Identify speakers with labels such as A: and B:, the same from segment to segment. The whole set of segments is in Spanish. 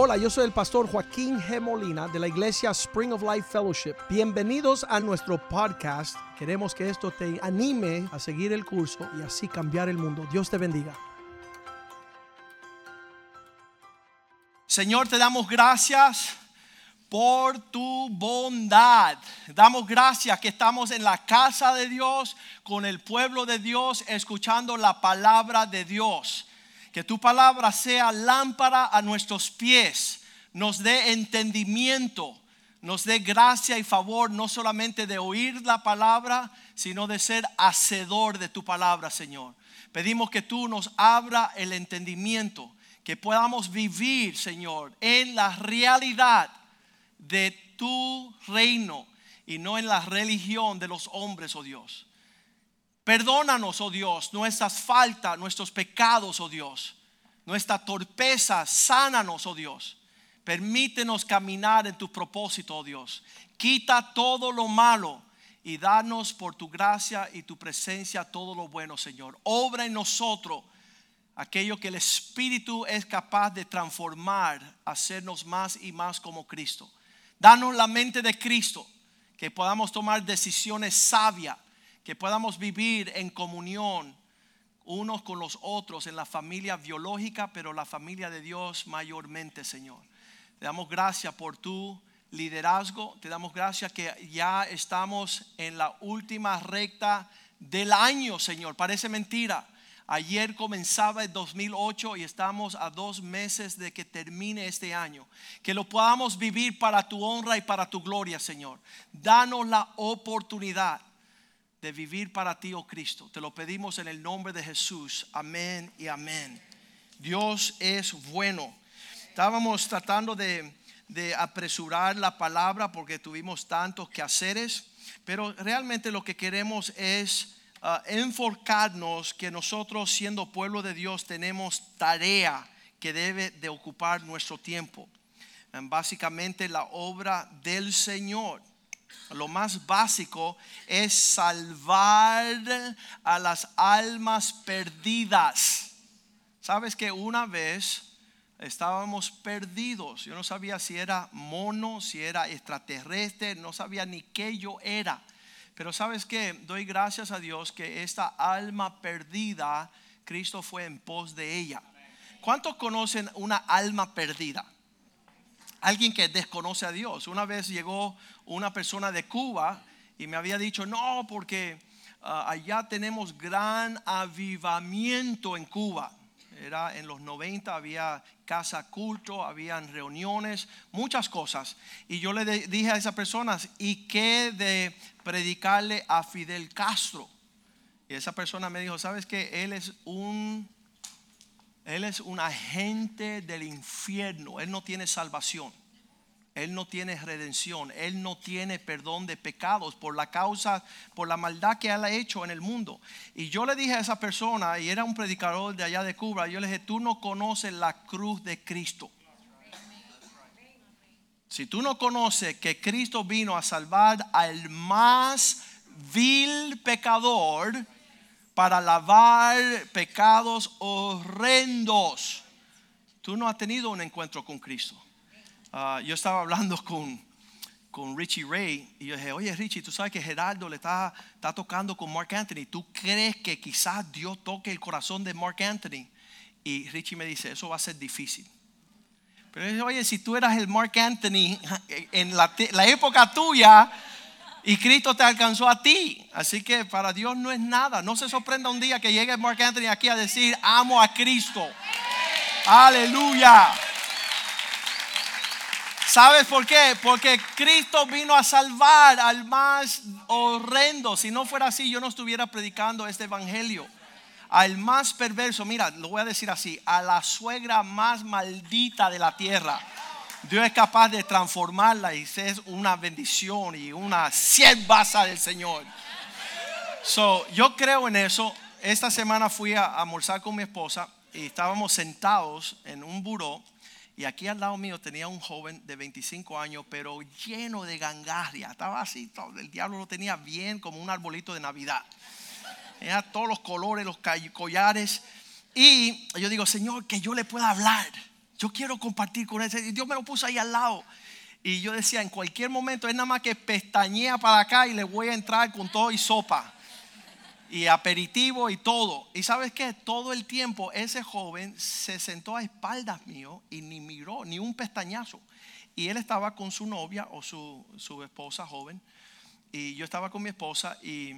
A: Hola, yo soy el pastor Joaquín G. Molina de la iglesia Spring of Life Fellowship. Bienvenidos a nuestro podcast. Queremos que esto te anime a seguir el curso y así cambiar el mundo. Dios te bendiga.
B: Señor, te damos gracias por tu bondad. Damos gracias que estamos en la casa de Dios, con el pueblo de Dios, escuchando la palabra de Dios. Que tu palabra sea lámpara a nuestros pies, nos dé entendimiento, nos dé gracia y favor, no solamente de oír la palabra, sino de ser hacedor de tu palabra, Señor. Pedimos que tú nos abra el entendimiento, que podamos vivir, Señor, en la realidad de tu reino y no en la religión de los hombres, oh Dios. Perdónanos, oh Dios, nuestras faltas, nuestros pecados, oh Dios, nuestra torpeza, sánanos, oh Dios. Permítenos caminar en tu propósito, oh Dios. Quita todo lo malo y danos por tu gracia y tu presencia todo lo bueno, Señor. Obra en nosotros aquello que el Espíritu es capaz de transformar, hacernos más y más como Cristo. Danos la mente de Cristo, que podamos tomar decisiones sabias, que podamos vivir en comunión unos con los otros en la familia biológica, pero la familia de Dios mayormente, Señor. Te damos gracias por tu liderazgo, te damos gracias que ya estamos en la última recta del año, Señor. Parece mentira Ayer comenzaba el 2008 y estamos a dos meses de que termine este año. Que lo podamos vivir para tu honra y para tu gloria, Señor. Danos la oportunidad de vivir para ti, oh Cristo. Te lo pedimos en el nombre de Jesús. Amén y amén. Dios es bueno. Estábamos tratando de, de apresurar la palabra porque tuvimos tantos quehaceres, pero realmente lo que queremos es uh, enfocarnos que nosotros siendo pueblo de Dios tenemos tarea que debe de ocupar nuestro tiempo. Básicamente la obra del Señor. Lo más básico es salvar a las almas perdidas. Sabes que una vez estábamos perdidos. Yo no sabía si era mono, si era extraterrestre, no sabía ni qué yo era. Pero sabes que doy gracias a Dios que esta alma perdida, Cristo fue en pos de ella. ¿Cuántos conocen una alma perdida? Alguien que desconoce a Dios. Una vez llegó una persona de Cuba y me había dicho, no, porque ah, allá tenemos gran avivamiento en Cuba era en los 90, había casa culto, habían reuniones, muchas cosas. Y yo le dije a esas personas, ¿y qué de predicarle a Fidel Castro? Y esa persona me dijo, ¿sabes que Él es un, él es un agente del infierno, Él no tiene salvación. Él no tiene redención, Él no tiene perdón de pecados por la causa, por la maldad que Él ha hecho en el mundo. Y yo le dije a esa persona, y era un predicador de allá de Cuba, yo le dije, tú no conoces la cruz de Cristo. Si tú no conoces que Cristo vino a salvar al más vil pecador para lavar pecados horrendos, tú no has tenido un encuentro con Cristo. Ah, yo estaba hablando con, con Richie Ray y yo dije, oye Richie, tú sabes que Gerardo le está, está tocando con Mark Anthony. ¿Tú crees que quizás Dios toque el corazón de Mark Anthony? Y Richie me dice, eso va a ser difícil. Pero yo dije, oye, si tú eras el Mark Anthony en la, la época tuya y Cristo te alcanzó a ti. Así que para Dios no es nada. No se sorprenda un día que llegue Mark Anthony aquí a decir, amo a Cristo. Aleluya. ¿Sabes por qué? Porque Cristo vino a salvar al más horrendo. Si no fuera así, yo no estuviera predicando este evangelio. Al más perverso, mira, lo voy a decir así, a la suegra más maldita de la tierra. Dios es capaz de transformarla y es una bendición y una siervaza del Señor. So, yo creo en eso. Esta semana fui a almorzar con mi esposa y estábamos sentados en un buró y aquí al lado mío tenía un joven de 25 años, pero lleno de gangarria. Estaba así, todo, el diablo lo tenía bien como un arbolito de Navidad. Tenía todos los colores, los collares. Y yo digo, Señor, que yo le pueda hablar. Yo quiero compartir con él. Y Dios me lo puso ahí al lado. Y yo decía, en cualquier momento es nada más que pestañea para acá y le voy a entrar con todo y sopa. Y aperitivo y todo. Y sabes qué? Todo el tiempo ese joven se sentó a espaldas mío y ni miró, ni un pestañazo. Y él estaba con su novia o su, su esposa joven. Y yo estaba con mi esposa y,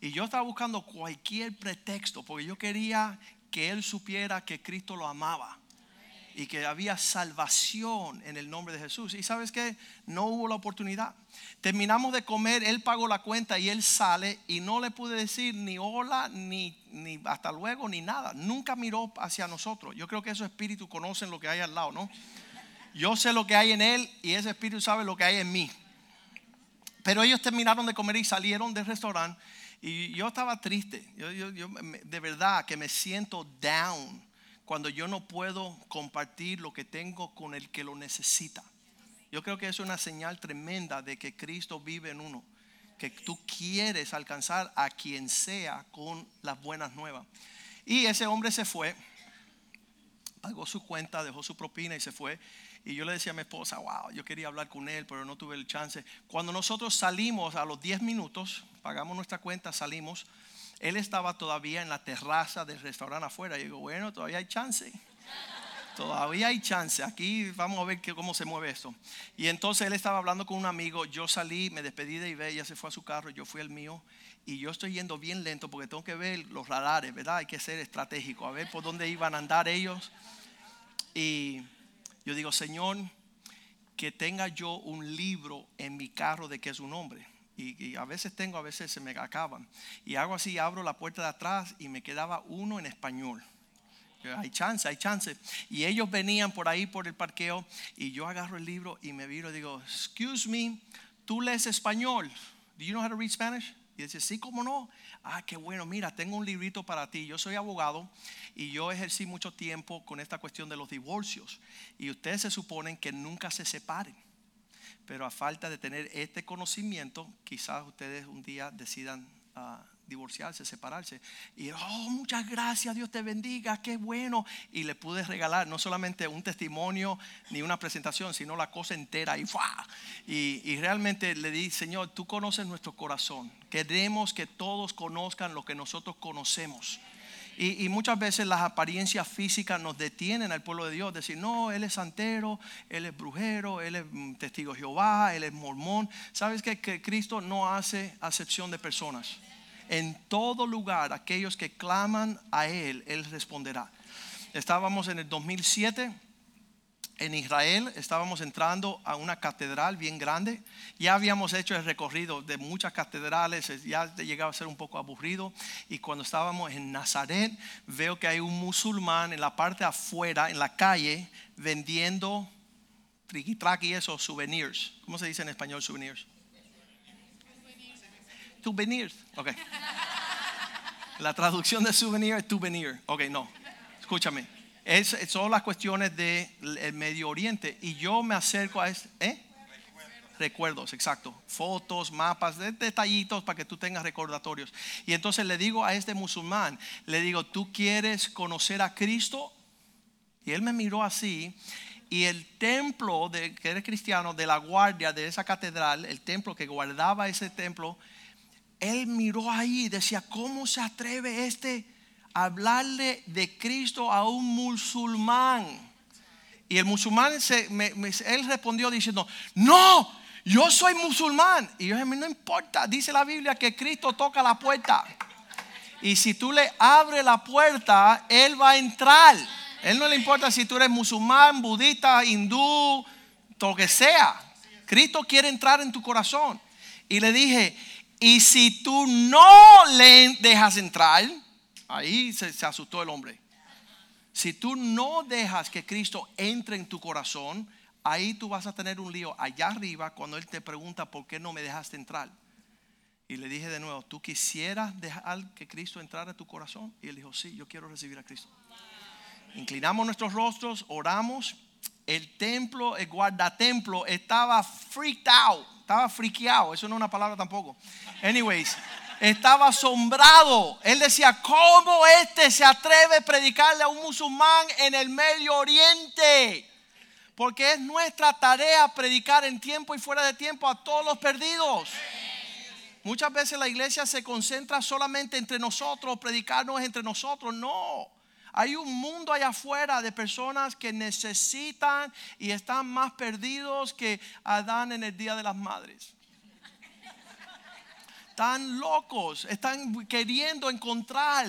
B: y yo estaba buscando cualquier pretexto porque yo quería que él supiera que Cristo lo amaba y que había salvación en el nombre de Jesús. Y sabes que no hubo la oportunidad. Terminamos de comer, él pagó la cuenta y él sale y no le pude decir ni hola, ni, ni hasta luego, ni nada. Nunca miró hacia nosotros. Yo creo que esos espíritus conocen lo que hay al lado, ¿no? Yo sé lo que hay en él y ese espíritu sabe lo que hay en mí. Pero ellos terminaron de comer y salieron del restaurante y yo estaba triste. Yo, yo, yo de verdad que me siento down cuando yo no puedo compartir lo que tengo con el que lo necesita. Yo creo que es una señal tremenda de que Cristo vive en uno, que tú quieres alcanzar a quien sea con las buenas nuevas. Y ese hombre se fue, pagó su cuenta, dejó su propina y se fue. Y yo le decía a mi esposa, wow, yo quería hablar con él, pero no tuve el chance. Cuando nosotros salimos a los 10 minutos, pagamos nuestra cuenta, salimos, él estaba todavía en la terraza del restaurante afuera. Y digo, bueno, todavía hay chance. Todavía hay chance. Aquí vamos a ver cómo se mueve esto. Y entonces él estaba hablando con un amigo. Yo salí, me despedí de Ibe, ella se fue a su carro, yo fui al mío. Y yo estoy yendo bien lento porque tengo que ver los radares, ¿verdad? Hay que ser estratégico, a ver por dónde iban a andar ellos. Y yo digo, Señor, que tenga yo un libro en mi carro de que es un hombre y, a veces tengo, a veces se me acaban. Y hago así, abro la puerta de atrás y me quedaba uno en español. Hay chance, hay chance. Y ellos venían por ahí por el parqueo y yo agarro el libro y me viro y digo, excuse me, ¿tú lees español? Do you know how to read Spanish? Y dice, sí, ¿cómo no? Ah, qué bueno, mira, tengo un librito para ti. Yo soy abogado y yo ejercí mucho tiempo con esta cuestión de los divorcios. Y ustedes se suponen que nunca se separen pero a falta de tener este conocimiento, quizás ustedes un día decidan ah, divorciarse, separarse. Y, oh, muchas gracias, Dios te bendiga, qué bueno. Y le pude regalar no solamente un testimonio ni una presentación, sino la cosa entera. Y, y, y realmente le di, Señor, tú conoces nuestro corazón. Queremos que todos conozcan lo que nosotros conocemos. Y, muchas veces las apariencias físicas nos detienen al pueblo de Dios. Decir, no, él es santero, él es brujero, él es mm, testigo de Jehová, él es mormón. ¿Sabes que, que Cristo no hace acepción de personas? En todo lugar, aquellos que claman a Él, Él responderá. Estábamos en el 2007 en Israel, estábamos entrando a una catedral bien grande. Ya habíamos hecho el recorrido de muchas catedrales, ya llegaba a ser un poco aburrido. Y cuando estábamos en Nazaret, veo que hay un musulmán en la parte afuera, en la calle, vendiendo triqui y esos souvenirs. ¿Cómo se dice en español souvenirs? Souvenirs. Ok. La traducción de souvenir es souvenir. Ok, no. Escúchame es, son las cuestiones del Medio Oriente. Y yo me acerco a eso. ¿eh? Recuerdos, exacto. Fotos, mapas, detallitos para que tú tengas recordatorios. Y entonces le digo a este musulmán, le digo, ¿tú quieres conocer a Cristo? Y él me miró así. Y el templo, de, que era cristiano, de la guardia de esa catedral, el templo que guardaba ese templo, él miró ahí y decía, ¿cómo se atreve este hablarle de Cristo a un musulmán. Y el musulmán, se, él respondió diciendo, no, yo soy musulmán. Y yo dije, no importa, dice la Biblia que Cristo toca la puerta. Y si tú le abres la puerta, Él va a entrar. Él no le importa si tú eres musulmán, budista, hindú, lo que sea. Cristo quiere entrar en tu corazón. Y le dije, y si tú no le dejas entrar, Ahí se, asustó el hombre. Si tú no dejas que Cristo entre en tu corazón, ahí tú vas a tener un lío allá arriba cuando Él te pregunta por qué no me dejaste entrar. Y le dije de nuevo, ¿tú quisieras dejar que Cristo entrara en tu corazón? Y él dijo, sí, yo quiero recibir a Cristo. Inclinamos nuestros rostros, oramos. El templo, el guardatemplo estaba freaked out, estaba friqueado. Eso no es una palabra tampoco. Anyways, estaba asombrado. Él decía, ¿cómo este se atreve a predicarle a un musulmán en el Medio Oriente? Porque es nuestra tarea predicar en tiempo y fuera de tiempo a todos los perdidos. Muchas veces la iglesia se concentra solamente entre nosotros, predicarnos entre nosotros. No. Hay un mundo allá afuera de personas que necesitan y están más perdidos que Adán en el Día de las Madres. Están locos, están queriendo encontrar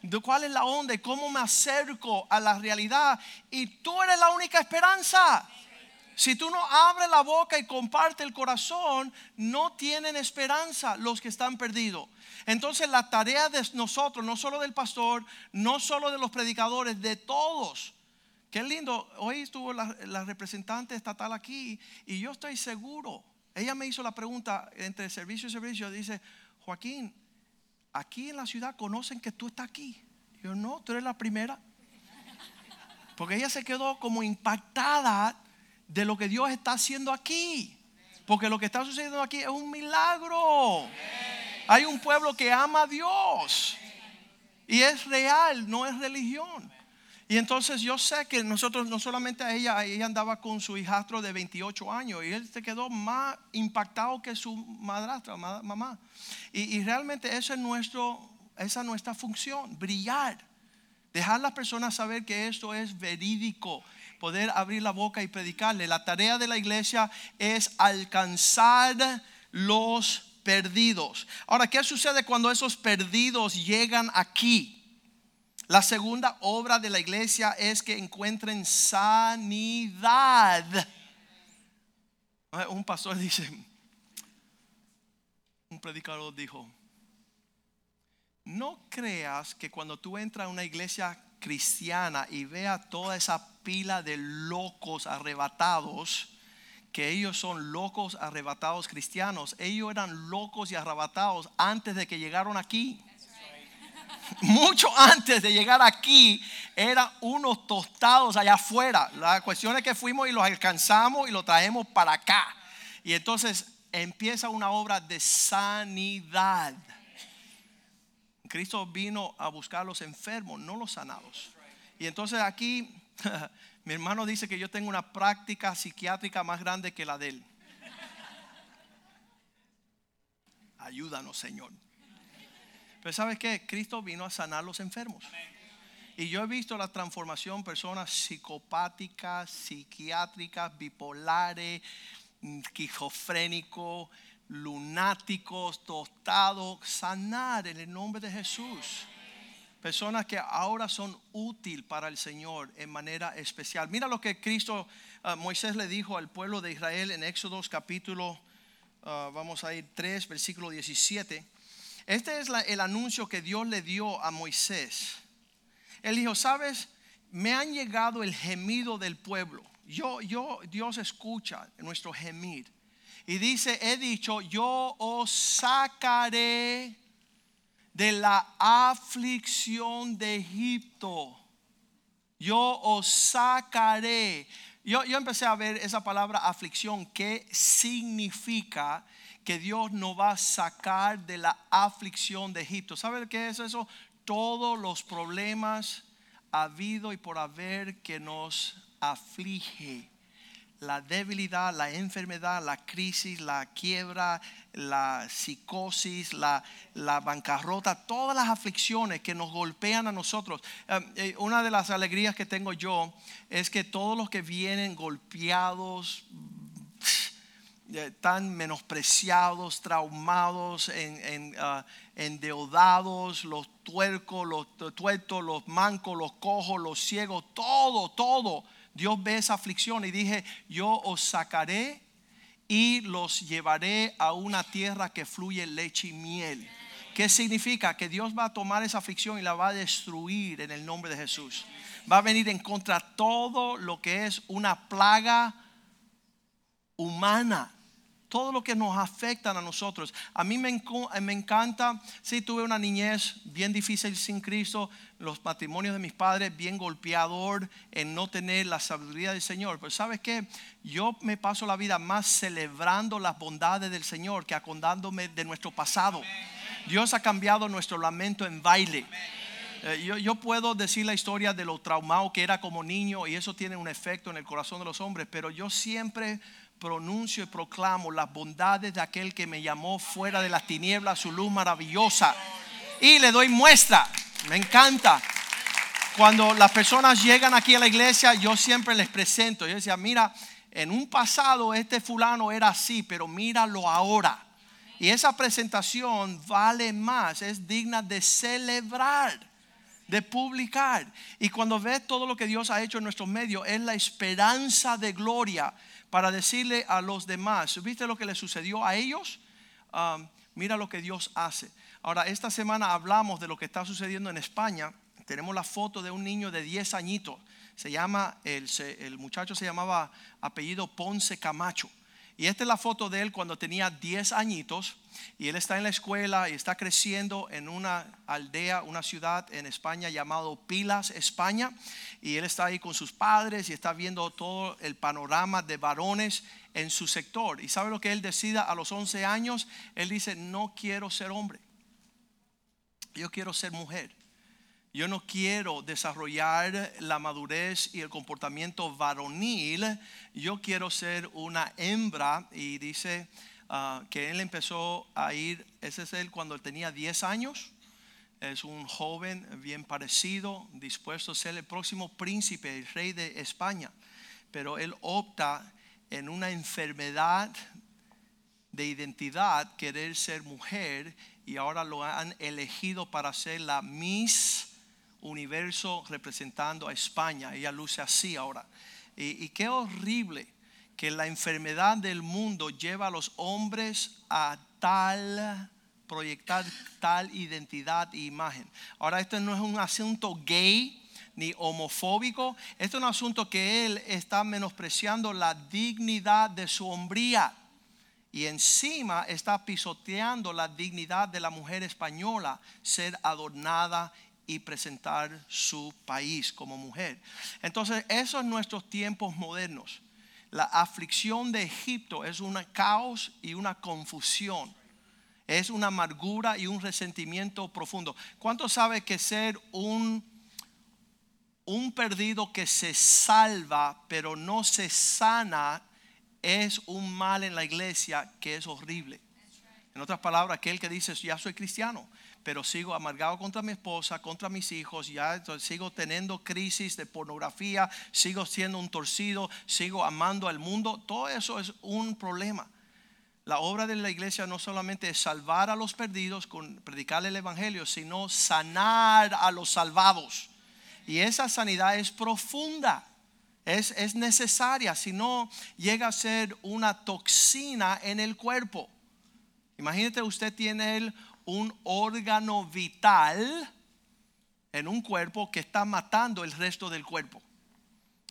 B: de cuál es la onda y cómo me acerco a la realidad. Y tú eres la única esperanza. Si tú no abres la boca y comparte el corazón, no tienen esperanza los que están perdidos. Entonces la tarea de nosotros, no solo del pastor, no solo de los predicadores, de todos. Qué lindo, hoy estuvo la, representante estatal aquí y yo estoy seguro. Ella me hizo la pregunta entre servicio y servicio, dice, Joaquín, aquí en la ciudad conocen que tú estás aquí. Yo no, tú eres la primera. Porque ella se quedó como impactada de lo que Dios está haciendo aquí. Porque lo que está sucediendo aquí es un milagro. Hay un pueblo que ama a Dios. Y es real, no es religión. Y entonces yo sé que nosotros, no solamente a ella, ella andaba con su hijastro de 28 años y él se quedó más impactado que su madrastra, mamá. Y, y realmente eso es nuestro, esa es nuestra función, brillar. Dejar a las personas saber que esto es verídico, poder abrir la boca y predicarle. La tarea de la iglesia es alcanzar los perdidos. Ahora, ¿qué sucede cuando esos perdidos llegan aquí? La segunda obra de la iglesia es que encuentren sanidad. Un pastor dice, un predicador dijo, no creas que cuando tú entras a una iglesia cristiana y veas toda esa pila de locos arrebatados, que ellos son locos arrebatados cristianos. Ellos eran locos y arrebatados antes de que llegaron aquí. Mucho antes de llegar aquí eran unos tostados allá afuera. La cuestión es que fuimos y los alcanzamos y los traemos para acá. Y entonces empieza una obra de sanidad. Cristo vino a buscar a los enfermos, no los sanados. Y entonces aquí Mi hermano dice que yo tengo una práctica psiquiátrica más grande que la de él. Ayúdanos, Señor. Pero ¿sabes qué? Cristo vino a sanar los enfermos. Y yo he visto la transformación, personas psicopáticas, psiquiátricas, bipolares, quijofrénicos, lunáticos, tostados, sanar en el nombre de Jesús. Personas que ahora son útil para el Señor en manera especial. Mira lo que Cristo, uh, Moisés le dijo al pueblo de Israel en Éxodo capítulo, uh, vamos a ir 3, versículo 17. Este es el anuncio que Dios le dio a Moisés. Él dijo, sabes, me han llegado el gemido del pueblo. Yo, yo, Dios escucha nuestro gemir. Y dice, he dicho, yo os sacaré de la aflicción de Egipto. Yo os sacaré. Yo, yo empecé a ver esa palabra aflicción, ¿qué significa que Dios nos va a sacar de la aflicción de Egipto? ¿Sabe qué es eso? Todos los problemas habido y por haber que nos aflige la debilidad, la enfermedad, la crisis, la quiebra, la psicosis, la, bancarrota, todas las aflicciones que nos golpean a nosotros. Eh, eh, una de las alegrías que tengo yo es que todos los que vienen golpeados, tan menospreciados, traumados, en, ah, endeudados, los tuercos, los tuertos, los mancos, los cojos, los ciegos, todo, todo Dios ve esa aflicción y dije, yo os sacaré y los llevaré a una tierra que fluye leche y miel. ¿Qué significa? Que Dios va a tomar esa aflicción y la va a destruir en el nombre de Jesús. Va a venir en contra todo lo que es una plaga humana todo lo que nos afecta a nosotros. A mí me, me encanta, sí, tuve una niñez bien difícil sin Cristo, los matrimonios de mis padres bien golpeador en no tener la sabiduría del Señor. Pero sabes qué, yo me paso la vida más celebrando las bondades del Señor que acordándome de nuestro pasado. Dios ha cambiado nuestro lamento en baile. Eh, yo, yo puedo decir la historia de lo traumado que era como niño y eso tiene un efecto en el corazón de los hombres, pero yo siempre pronuncio y proclamo las bondades de aquel que me llamó fuera de las tinieblas, su luz maravillosa. Y le doy muestra. Me encanta. Cuando las personas llegan aquí a la iglesia, yo siempre les presento. Yo decía, mira, en un pasado este fulano era así, pero míralo ahora. Y esa presentación vale más, es digna de celebrar, de publicar. Y cuando ves todo lo que Dios ha hecho en nuestros medios, es la esperanza de gloria para decirle a los demás, ¿viste lo que le sucedió a ellos? Um, mira lo que Dios hace. Ahora, esta semana hablamos de lo que está sucediendo en España. Tenemos la foto de un niño de 10 añitos. Se llama, el, el muchacho se llamaba apellido Ponce Camacho. Y esta es la foto de él cuando tenía 10 añitos y él está en la escuela y está creciendo en una aldea, una ciudad en España llamado Pilas, España. Y él está ahí con sus padres y está viendo todo el panorama de varones en su sector. ¿Y sabe lo que él decida a los 11 años? Él dice, no quiero ser hombre, yo quiero ser mujer. Yo no quiero desarrollar la madurez y el comportamiento varonil. Yo quiero ser una hembra. Y dice ah, que él empezó a ir, ese es él cuando tenía 10 años. Es un joven bien parecido, dispuesto a ser el próximo príncipe, el rey de España. Pero él opta en una enfermedad de identidad, querer ser mujer, y ahora lo han elegido para ser la Miss universo representando a España. Ella luce así ahora. Y, qué horrible que la enfermedad del mundo lleva a los hombres a tal proyectar tal identidad e imagen. Ahora, esto no es un asunto gay ni homofóbico, esto es un asunto que él está menospreciando la dignidad de su hombría y encima está pisoteando la dignidad de la mujer española, ser adornada y presentar su país como mujer. Entonces, esos son nuestros tiempos modernos. La aflicción de Egipto es un caos y una confusión. Es una amargura y un resentimiento profundo. ¿Cuánto sabe que ser un, un perdido que se salva pero no se sana es un mal en la iglesia que es horrible? En otras palabras, aquel que dice, ya soy cristiano, pero sigo amargado contra mi esposa, contra mis hijos, ya sigo teniendo crisis de pornografía, sigo siendo un torcido, sigo amando al mundo, todo eso es un problema. La obra de la iglesia no solamente es salvar a los perdidos con predicar el evangelio, sino sanar a los salvados. Y esa sanidad es profunda. Es, es necesaria, si no llega a ser una toxina en el cuerpo. Imagínate usted tiene el un órgano vital en un cuerpo que está matando el resto del cuerpo.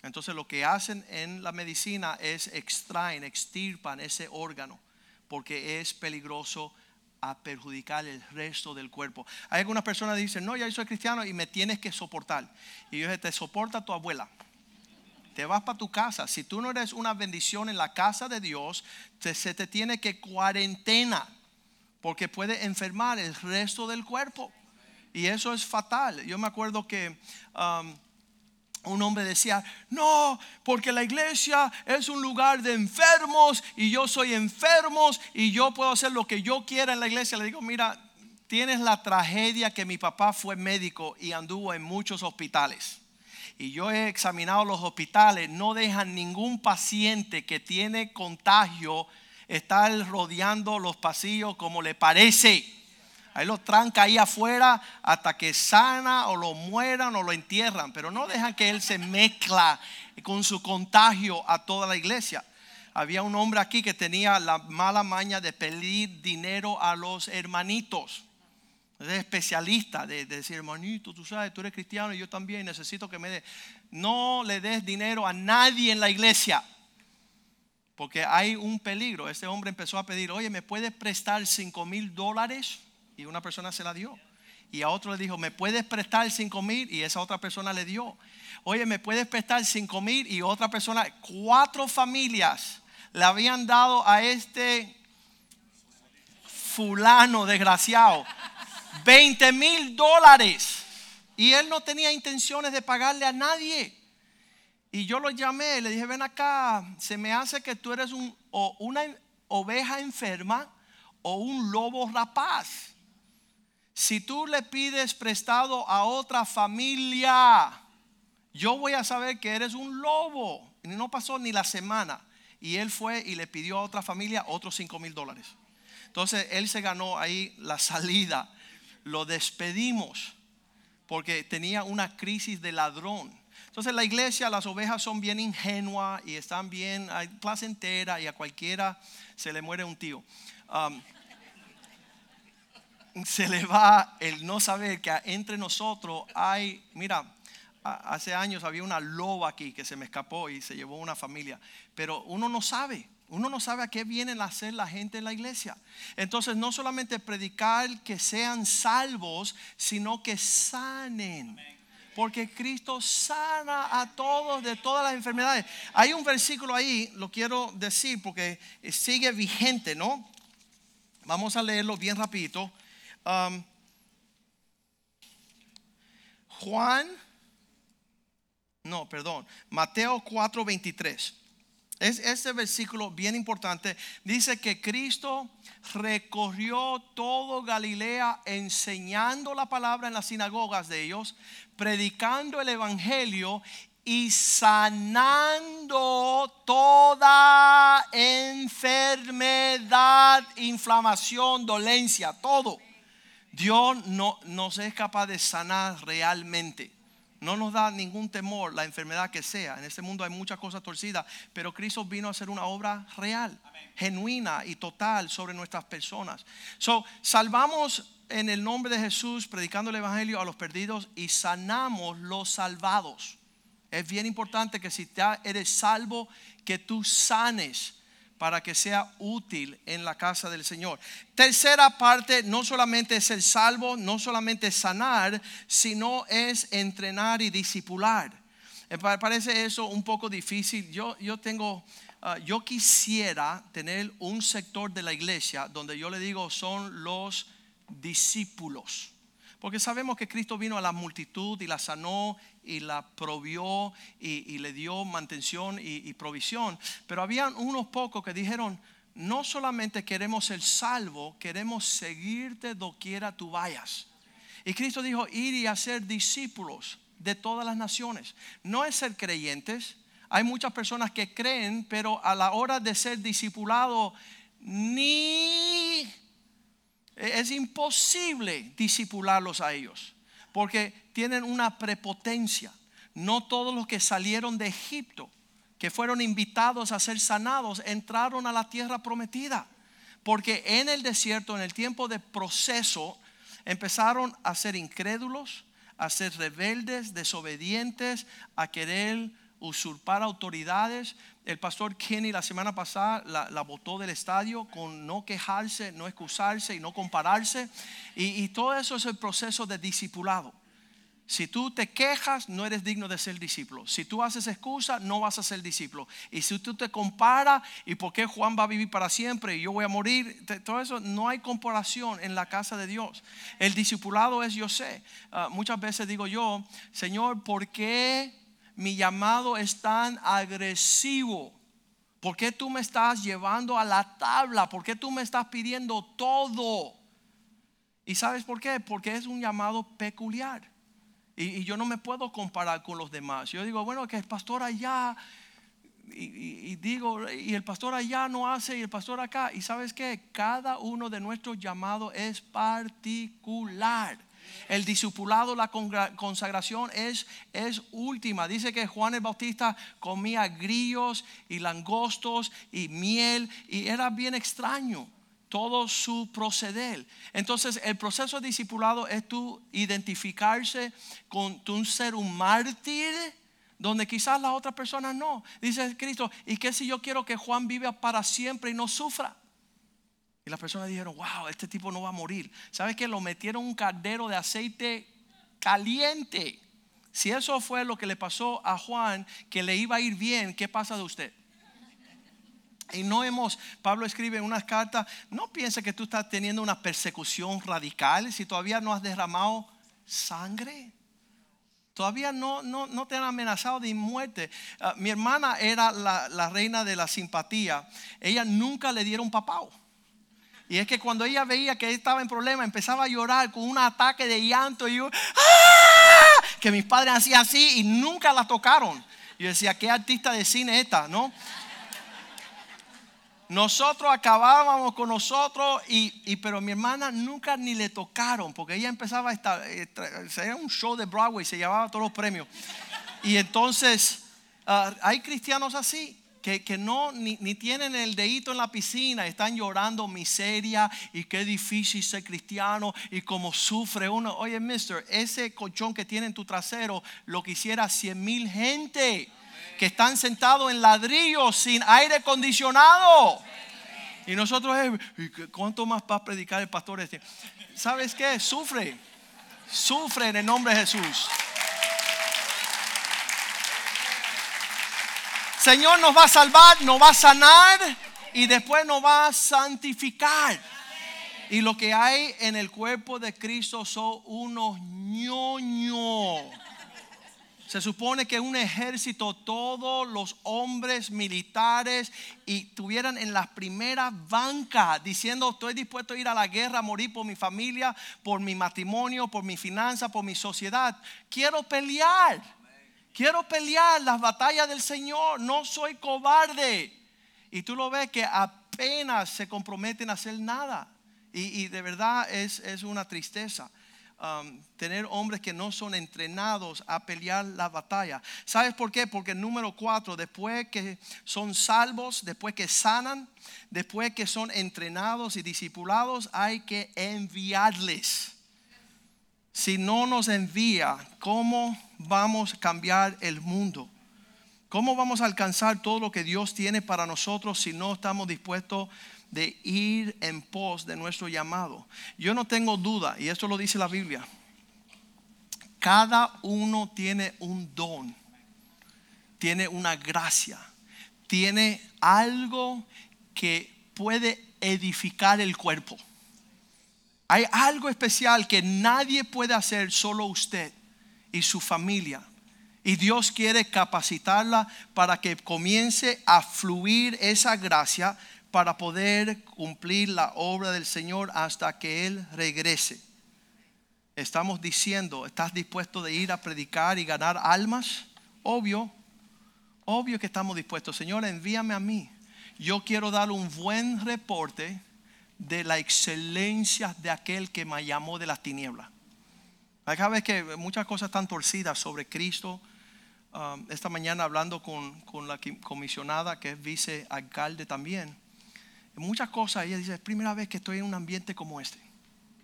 B: Entonces lo que hacen en la medicina es extraen, extirpan ese órgano porque es peligroso a perjudicar el resto del cuerpo. Hay algunas personas que dicen, no, ya soy cristiano y me tienes que soportar. Y yo te soporta tu abuela. Te vas para tu casa. Si tú no eres una bendición en la casa de Dios, se te tiene que cuarentena porque puede enfermar el resto del cuerpo. Y eso es fatal. Yo me acuerdo que um, un hombre decía, no, porque la iglesia es un lugar de enfermos y yo soy enfermos y yo puedo hacer lo que yo quiera en la iglesia. Le digo, mira, tienes la tragedia que mi papá fue médico y anduvo en muchos hospitales. Y yo he examinado los hospitales, no dejan ningún paciente que tiene contagio estar rodeando los pasillos como le parece. Ahí lo tranca ahí afuera hasta que sana o lo mueran o lo entierran, pero no dejan que él se mezcla con su contagio a toda la iglesia. Había un hombre aquí que tenía la mala maña de pedir dinero a los hermanitos. Es especialista de, de, decir, hermanito, tú sabes, tú eres cristiano y yo también necesito que me dé. No le des dinero a nadie en la iglesia. Porque hay un peligro. Este hombre empezó a pedir, oye, ¿me puedes prestar 5 mil dólares? Y una persona se la dio. Y a otro le dijo, ¿me puedes prestar 5 mil? Y esa otra persona le dio. Oye, ¿me puedes prestar 5 mil? Y otra persona, cuatro familias le habían dado a este fulano desgraciado 20 mil dólares. Y él no tenía intenciones de pagarle a nadie. Y yo lo llamé, le dije, ven acá, se me hace que tú eres un, o una oveja enferma o un lobo rapaz. Si tú le pides prestado a otra familia, yo voy a saber que eres un lobo. Y no pasó ni la semana. Y él fue y le pidió a otra familia otros 5 mil dólares. Entonces él se ganó ahí la salida. Lo despedimos porque tenía una crisis de ladrón. Entonces la iglesia, las ovejas son bien ingenuas y están bien placenteras y a cualquiera se le muere un tío. Um, se le va el no saber que entre nosotros hay, mira, hace años había una loba aquí que se me escapó y se llevó una familia, pero uno no sabe. Uno no sabe a qué vienen a hacer la gente en la iglesia. Entonces, no solamente predicar que sean salvos, sino que sanen. Porque Cristo sana a todos de todas las enfermedades. Hay un versículo ahí, lo quiero decir porque sigue vigente, ¿no? Vamos a leerlo bien rapidito. Um, Juan, no, perdón, Mateo 4:23. Es ese versículo bien importante. Dice que Cristo recorrió todo Galilea enseñando la palabra en las sinagogas de ellos, predicando el evangelio y sanando toda enfermedad, inflamación, dolencia, todo. Dios no nos es capaz de sanar realmente. No nos da ningún temor la enfermedad que sea. En este mundo hay muchas cosas torcidas, pero Cristo vino a hacer una obra real, genuina y total sobre nuestras personas. So, salvamos en el nombre de Jesús, predicando el Evangelio a los perdidos y sanamos los salvados. Es bien importante que si eres salvo, que tú sanes para que sea útil en la casa del Señor. Tercera parte, no solamente es el salvo, no solamente sanar, sino es entrenar y disipular. Me parece eso un poco difícil. Yo, yo tengo, ah, yo quisiera tener un sector de la iglesia donde yo le digo son los discípulos. Porque sabemos que Cristo vino a la multitud y la sanó y la provió y, le dio mantención y, provisión. Pero habían unos pocos que dijeron, no solamente queremos ser salvo, queremos seguirte doquiera tú vayas. Y Cristo dijo, ir y hacer discípulos de todas las naciones. No es ser creyentes. Hay muchas personas que creen, pero a la hora de ser discipulado, ni es imposible discipularlos a ellos porque tienen una prepotencia. No todos los que salieron de Egipto, que fueron invitados a ser sanados, entraron a la tierra prometida. Porque en el desierto, en el tiempo de proceso, empezaron a ser incrédulos, a ser rebeldes, desobedientes, a querer usurpar autoridades. El pastor Kenny la semana pasada la, la botó del estadio con no quejarse, no excusarse y no compararse. Y, todo eso es el proceso de discipulado. Si tú te quejas, no eres digno de ser discípulo. Si tú haces excusa, no vas a ser discípulo. Y si tú te comparas, ¿y por qué Juan va a vivir para siempre y yo voy a morir? Todo eso, no hay comparación en la casa de Dios. El discipulado es yo sé. Ah, muchas veces digo yo, Señor, ¿por qué mi llamado es tan agresivo? ¿Por qué tú me estás llevando a la tabla? ¿Por qué tú me estás pidiendo todo? ¿Y sabes por qué? Porque es un llamado peculiar. Y, yo no me puedo comparar con los demás. Yo digo, bueno, que el pastor allá, y, digo, y el pastor allá no hace, y el pastor acá. Y sabes que cada uno de nuestros llamados es particular. El discipulado, la consagración es, es última. Dice que Juan el Bautista comía grillos y langostos y miel y era bien extraño todo su proceder. Entonces, el proceso de discipulado es tú identificarse con un ser un mártir donde quizás la otra persona no. Dice Cristo, ¿y qué si yo quiero que Juan viva para siempre y no sufra? Las personas dijeron, wow, este tipo no va a morir. ¿Sabes que Lo metieron un caldero de aceite caliente. Si eso fue lo que le pasó a Juan, que le iba a ir bien, ¿qué pasa de usted? Y no hemos, Pablo escribe en unas cartas, no piensa que tú estás teniendo una persecución radical si todavía no has derramado sangre. Todavía no, no, no te han amenazado de muerte. Ah, mi hermana era la, la, reina de la simpatía. Ella nunca le dieron papao. Y es que cuando ella veía que estaba en problema, empezaba a llorar con un ataque de llanto. Y yo, ¡Ah! que mis padres hacían así y nunca la tocaron. Yo decía, ¿qué artista de cine esta? ¿No? Nosotros acabábamos con nosotros, y, pero mi hermana nunca ni le tocaron, porque ella empezaba a estar, eh, era un show de Broadway, se llevaba todos los premios. Y entonces ah, hay cristianos así, que, no ni, tienen el dedito en la piscina, están llorando miseria y qué difícil ser cristiano y cómo sufre uno. Oye, mister, ese colchón que tiene en tu trasero lo quisiera cien mil gente que están sentados en ladrillos sin aire acondicionado. Y nosotros, ¿cuánto más va a predicar el pastor este? ¿Sabes qué? Sufre. Sufre en el nombre de Jesús. Señor nos va a salvar, nos va a sanar y después nos va a santificar. Y lo que hay en el cuerpo de Cristo son unos ñoños se supone que un ejército, todos los hombres militares y tuvieran en las primeras bancas diciendo estoy dispuesto a ir a la guerra, a morir por mi familia, por mi matrimonio, por mi finanza, por mi sociedad. Quiero pelear. Quiero pelear las batallas del Señor. No soy cobarde. Y tú lo ves que apenas se comprometen a hacer nada. Y, de verdad es, es una tristeza. Um, tener hombres que no son entrenados a pelear la batalla. ¿Sabes por qué? Porque número cuatro, después que son salvos, después que sanan, después que son entrenados y discipulados, hay que enviarles. Si no nos envía, ¿cómo vamos a cambiar el mundo? ¿Cómo vamos a alcanzar todo lo que Dios tiene para nosotros si no estamos dispuestos de ir en pos de nuestro llamado. Yo no tengo duda, y esto lo dice la Biblia, cada uno tiene un don, tiene una gracia, tiene algo que puede edificar el cuerpo. Hay algo especial que nadie puede hacer, solo usted y su familia. Y Dios quiere capacitarla para que comience a fluir esa gracia para poder cumplir la obra del Señor hasta que Él regrese. Estamos diciendo, ¿estás dispuesto de ir a predicar y ganar almas? Obvio, obvio que estamos dispuestos. Señor, envíame a mí. Yo quiero dar un buen reporte de la excelencia de aquel que me llamó de las tinieblas. Cada vez que muchas cosas están torcidas sobre Cristo. Um, esta mañana hablando con, con la comisionada que es vicealcalde también muchas cosas ella dice, es primera vez que estoy en un ambiente como este.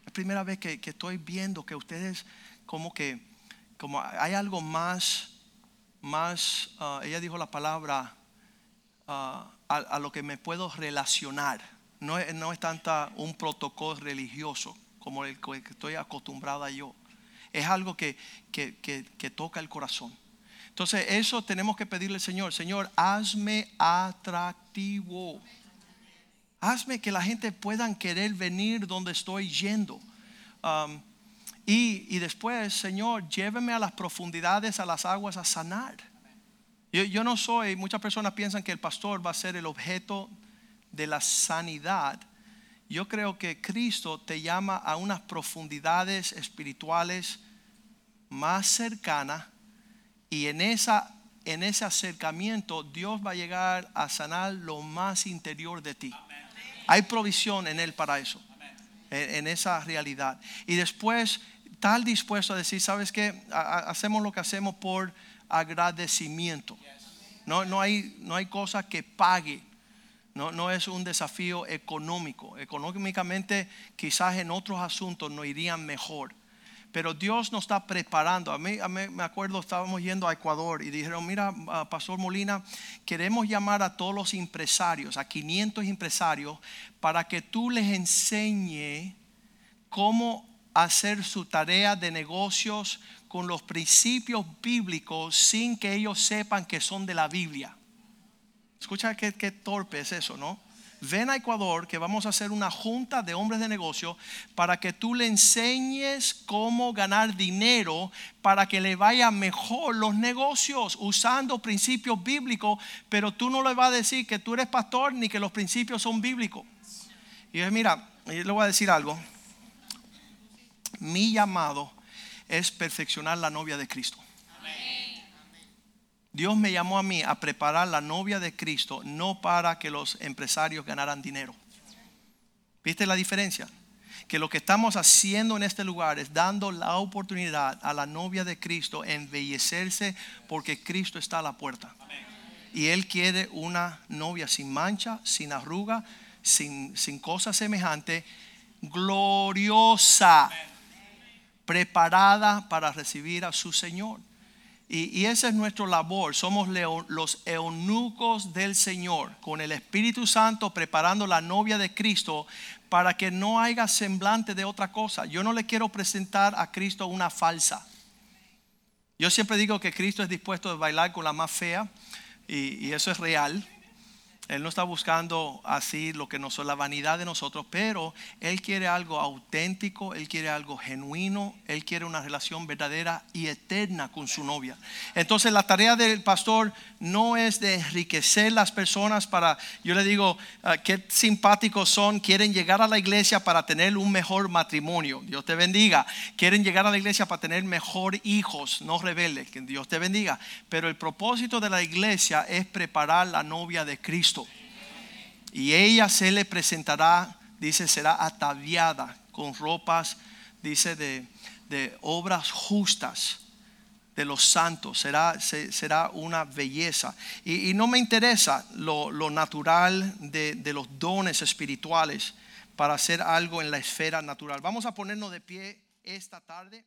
B: Es primera vez que, estoy viendo que ustedes como que, como hay algo más, más, ah, ella dijo la palabra, ah, a, lo que me puedo relacionar. No, no es tanta un protocolo religioso como el que estoy acostumbrada yo. Es algo que, que, que toca el corazón. Entonces eso tenemos que pedirle al Señor, Señor, hazme atractivo. Hazme que la gente puedan querer venir donde estoy yendo. Um, y, después, Señor, lléveme a las profundidades, a las aguas a sanar. Yo, yo, no soy, muchas personas piensan que el pastor va a ser el objeto de la sanidad. Yo creo que Cristo te llama a unas profundidades espirituales más cercanas y en, esa, en ese acercamiento Dios va a llegar a sanar lo más interior de ti. Hay provisión en Él para eso, en, esa realidad. Y después, tal dispuesto a decir, ¿sabes qué? hacemos lo que hacemos por agradecimiento. No, no, hay, no hay cosa que pague. No, no es un desafío económico. Económicamente quizás en otros asuntos no irían mejor. Pero Dios nos está preparando. A mí, me acuerdo, estábamos yendo a Ecuador y dijeron, mira, ah, Pastor Molina, queremos llamar a todos los empresarios, a 500 empresarios, para que tú les enseñe cómo hacer su tarea de negocios con los principios bíblicos sin que ellos sepan que son de la Biblia. Escucha qué, qué torpe es eso, ¿no? Ven a Ecuador que vamos a hacer una junta de hombres de negocio para que tú le enseñes cómo ganar dinero para que le vaya mejor los negocios usando principios bíblicos, pero tú no le vas a decir que tú eres pastor ni que los principios son bíblicos. Y es, mira, yo le voy a decir algo. Mi llamado es perfeccionar la novia de Cristo. Dios me llamó a mí a preparar la novia de Cristo, no para que los empresarios ganaran dinero. ¿Viste la diferencia? Que lo que estamos haciendo en este lugar es dando la oportunidad a la novia de Cristo embellecerse porque Cristo está a la puerta. Y Él quiere una novia sin mancha, sin arruga, sin, sin cosa semejante, gloriosa, preparada para recibir a su Señor. Y, esa es nuestra labor. Somos los eunucos del Señor, con el Espíritu Santo preparando la novia de Cristo para que no haya semblante de otra cosa. Yo no le quiero presentar a Cristo una falsa. Yo siempre digo que Cristo es dispuesto a bailar con la más fea y eso es real. Él no está buscando así lo que no son la vanidad de nosotros, pero Él quiere algo auténtico, Él quiere algo genuino, Él quiere una relación verdadera y eterna con su novia. Entonces la tarea del pastor no es de enriquecer las personas para, yo le digo, ah, qué simpáticos son, quieren llegar a la iglesia para tener un mejor matrimonio, Dios te bendiga, quieren llegar a la iglesia para tener mejor hijos, no rebeldes, que Dios te bendiga, pero el propósito de la iglesia es preparar la novia de Cristo. Y ella se le presentará, dice, será ataviada con ropas, dice, de, de obras justas de los santos. Será, se- será una belleza. Y, no me interesa lo, lo natural de, de los dones espirituales para hacer algo en la esfera natural. Vamos a ponernos de pie esta tarde.